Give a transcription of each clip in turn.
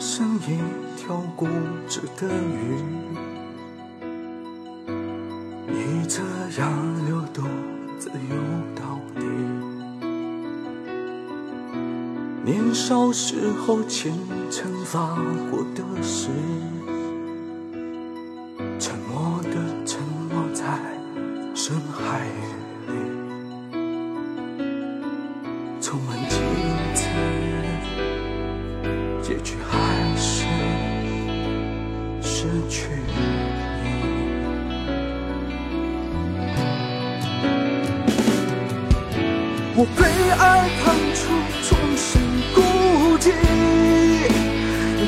像一条固执的鱼。你这样流动自由到底。年少时候虔诚发过的誓，失去你。我被爱判处终身孤寂，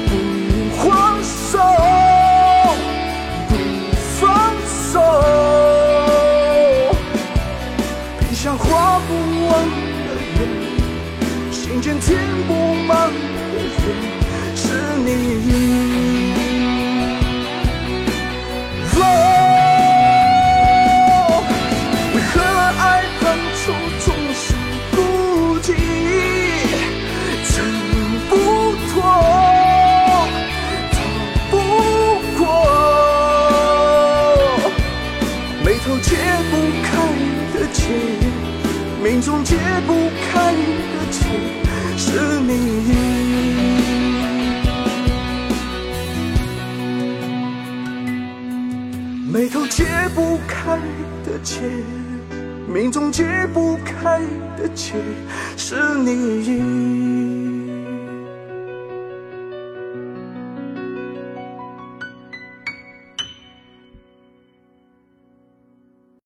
不还手，不放手，笔下画不完的圆，心间填不满的缘，是你。命中解不开的结，是你。眉头解不开的结，命中解不开的结，是你。